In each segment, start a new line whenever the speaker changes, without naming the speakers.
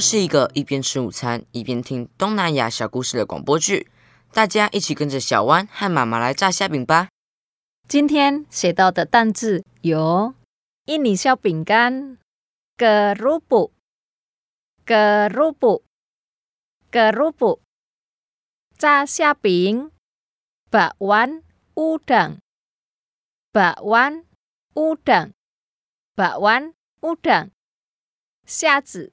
这是一个一边吃午餐一边听东南亚小故事的广播剧。大家一起跟着小弯和妈妈来炸虾饼吧。
今天写到的单字有？印尼小饼干 （gerubu），gerubu，gerubu，炸虾饼。（bakwan udang），bakwan udang，bakwan udang，虾子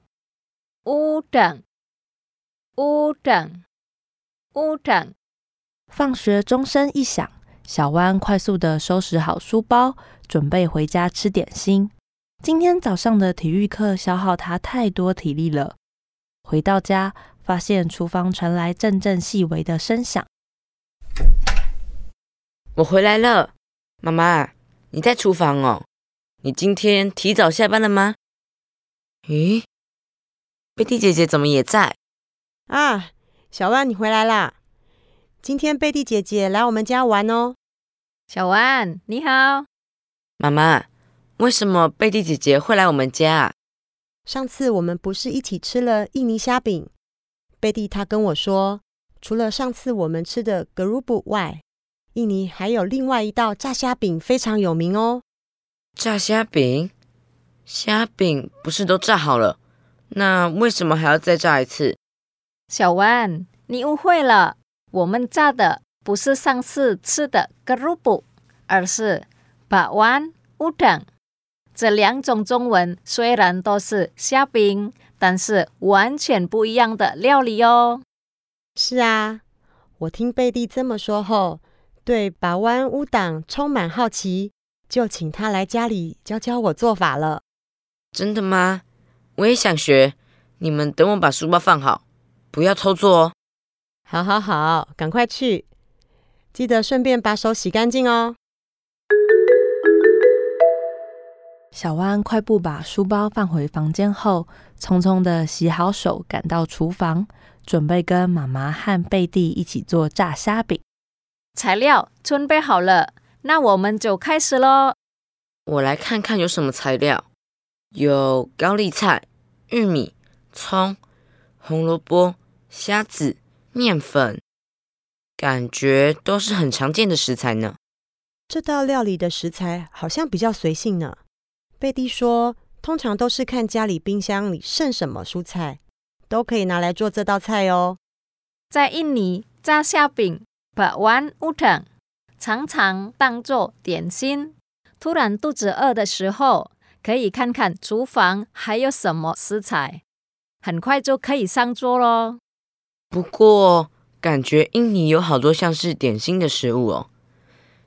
（udang），udang，udang。
放学钟声一响。小弯快速的收拾好书包，准备回家吃点心。今天早上的体育课消耗他太多体力了。回到家，发现厨房传来阵阵细微的声响。
我回来了，妈妈，你在厨房哦？你今天提早下班了吗？咦，贝蒂姐姐怎么也在？
啊，小万，你回来啦！今天贝蒂姐姐来我们家玩哦。
小万，你好，
妈妈。为什么贝蒂姐姐会来我们家啊？
上次我们不是一起吃了印尼虾饼？贝蒂她跟我说，除了上次我们吃的格鲁布外，印尼还有另外一道炸虾饼非常有名哦。
炸虾饼？虾饼不是都炸好了？那为什么还要再炸一次？
小弯，你误会了，我们炸的。不是上次吃的格鲁布，而是把湾乌等。这两种中文虽然都是虾饼，但是完全不一样的料理哦。
是啊，我听贝蒂这么说后，对把湾乌党充满好奇，就请他来家里教教我做法了。
真的吗？我也想学。你们等我把书包放好，不要偷做哦。
好，好，好，赶快去。记得顺便把手洗干净哦。
小弯快步把书包放回房间后，匆匆的洗好手，赶到厨房，准备跟妈妈和贝蒂一起做炸虾饼。
材料准备好了，那我们就开始喽。
我来看看有什么材料，有高丽菜、玉米、葱、红萝卜、虾子、面粉。感觉都是很常见的食材呢。
这道料理的食材好像比较随性呢。贝蒂说，通常都是看家里冰箱里剩什么蔬菜，都可以拿来做这道菜哦。
在印尼，炸虾饼 （bakwan udang） 常常当做点心。突然肚子饿的时候，可以看看厨房还有什么食材，很快就可以上桌喽。
不过，感觉印尼有好多像是点心的食物哦，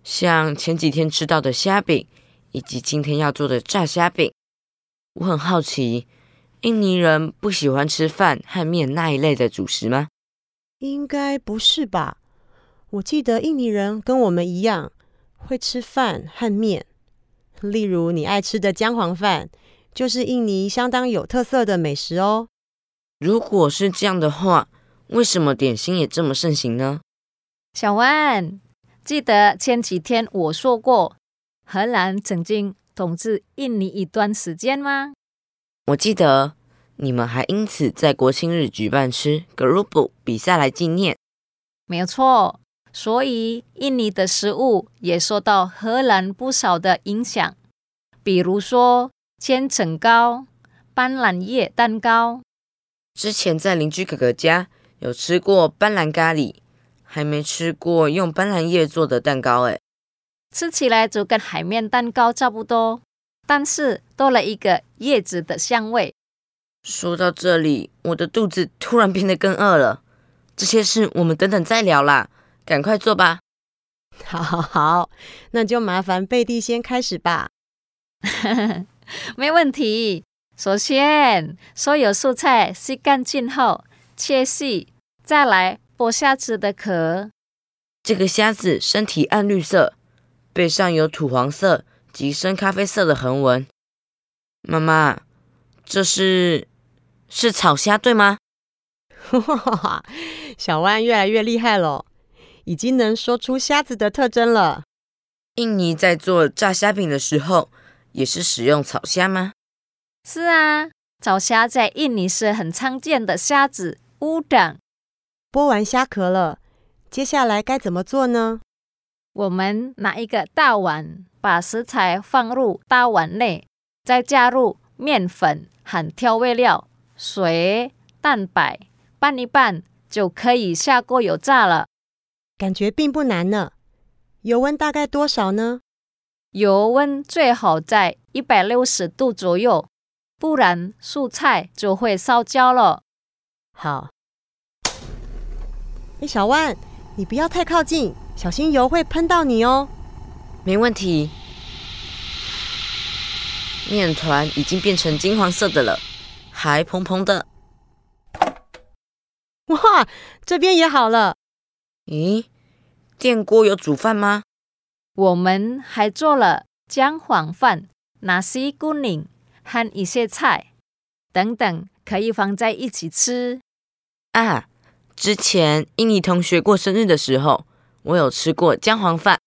像前几天吃到的虾饼，以及今天要做的炸虾饼。我很好奇，印尼人不喜欢吃饭和面那一类的主食吗？
应该不是吧？我记得印尼人跟我们一样会吃饭和面，例如你爱吃的姜黄饭，就是印尼相当有特色的美食哦。
如果是这样的话。为什么点心也这么盛行呢？
小万，记得前几天我说过，荷兰曾经统治印尼一段时间吗？
我记得你们还因此在国庆日举办吃 group 比赛来纪念。
没有错，所以印尼的食物也受到荷兰不少的影响，比如说千层糕、斑斓叶蛋糕。
之前在邻居哥哥家。有吃过斑斓咖喱，还没吃过用斑斓叶做的蛋糕诶，
吃起来就跟海绵蛋糕差不多，但是多了一个叶子的香味。
说到这里，我的肚子突然变得更饿了。这些事我们等等再聊啦，赶快做吧。
好，好，好，那就麻烦贝蒂先开始吧。
没问题。首先，所有蔬菜洗干净后切细。再来剥虾子的壳。
这个虾子身体暗绿色，背上有土黄色及深咖啡色的横纹。妈妈，这是是草虾对吗？
小万越来越厉害了，已经能说出虾子的特征了。
印尼在做炸虾饼的时候，也是使用草虾吗？
是啊，草虾在印尼是很常见的虾子乌掌。
剥完虾壳了，接下来该怎么做呢？
我们拿一个大碗，把食材放入大碗内，再加入面粉和调味料、水、蛋白，拌一拌就可以下锅油炸了。
感觉并不难呢。油温大概多少呢？
油温最好在一百六十度左右，不然蔬菜就会烧焦了。
好。哎，小万，你不要太靠近，小心油会喷到你哦。
没问题。面团已经变成金黄色的了，还蓬蓬的。
哇，这边也好了。
咦，电锅有煮饭吗？
我们还做了姜黄饭、nasi kuning 和一些菜等等，可以放在一起吃。
啊，之前印尼同学过生日的时候，我有吃过姜黄饭。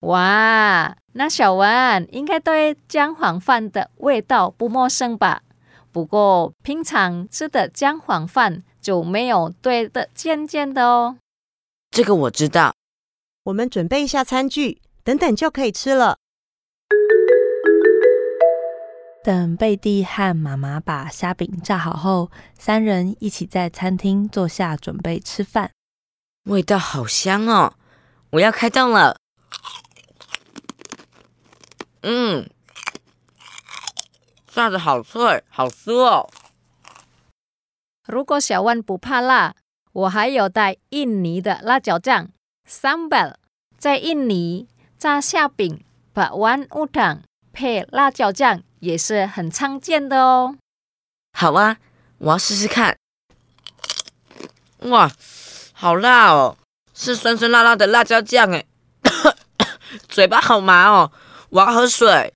哇，那小文应该对姜黄饭的味道不陌生吧？不过平常吃的姜黄饭就没有对的尖尖的哦。
这个我知道。
我们准备一下餐具，等等就可以吃了。
等贝蒂和妈妈把虾饼炸好后，三人一起在餐厅坐下准备吃饭。
味道好香哦！我要开动了。嗯，炸的好脆，好酥哦。
如果小万不怕辣，我还有带印尼的辣椒酱 sambal。在印尼，炸虾饼、把丸乌汤配辣椒酱也是很常见的哦。
好啊，我要试试看。哇，好辣哦！是酸酸辣辣的辣椒酱哎，嘴巴好麻哦。我要喝水。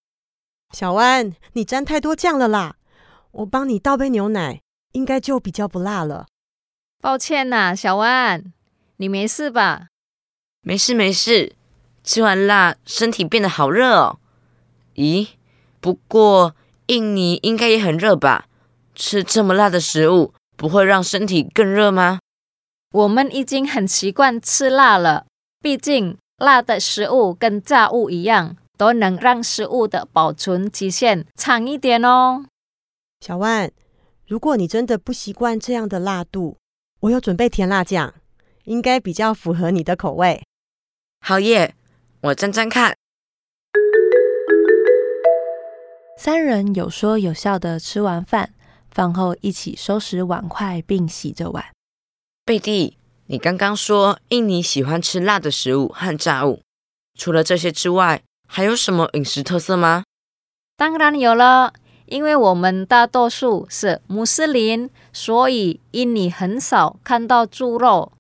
小弯，你沾太多酱了啦！我帮你倒杯牛奶，应该就比较不辣了。
抱歉呐，小弯，你没事吧？
没事没事。吃完辣，身体变得好热哦。咦？不过印尼应该也很热吧？吃这么辣的食物，不会让身体更热吗？
我们已经很习惯吃辣了，毕竟辣的食物跟炸物一样。都能让食物的保存期限长一点哦。
小万，如果你真的不习惯这样的辣度，我有准备甜辣酱，应该比较符合你的口味。
好耶，我沾沾看。
三人有说有笑的吃完饭，饭后一起收拾碗筷并洗着碗。
贝蒂，你刚刚说印尼喜欢吃辣的食物和炸物，除了这些之外。还有什么饮食特色吗？
当然有了，因为我们大多数是穆斯林，所以印尼很少看到猪肉，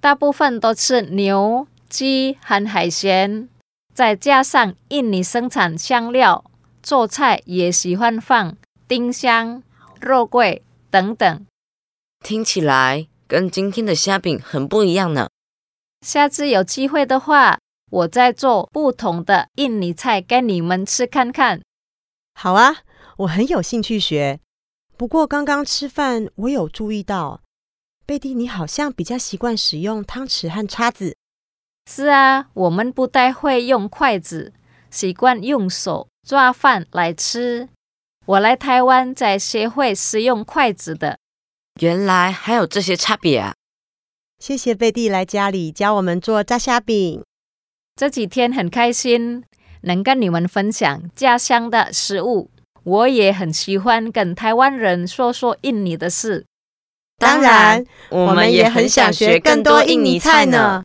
大部分都吃牛、鸡和海鲜。再加上印尼生产香料，做菜也喜欢放丁香、肉桂等等。
听起来跟今天的虾饼很不一样呢。
下次有机会的话。我再做不同的印尼菜给你们吃看看。
好啊，我很有兴趣学。不过刚刚吃饭，我有注意到，贝蒂你好像比较习惯使用汤匙和叉子。
是啊，我们不太会用筷子，习惯用手抓饭来吃。我来台湾才学会使用筷子的。
原来还有这些差别啊！
谢谢贝蒂来家里教我们做炸虾饼。
这几天很开心，能跟你们分享家乡的食物。我也很喜欢跟台湾人说说印尼的事。
当然，我们也很想学更多印尼菜呢。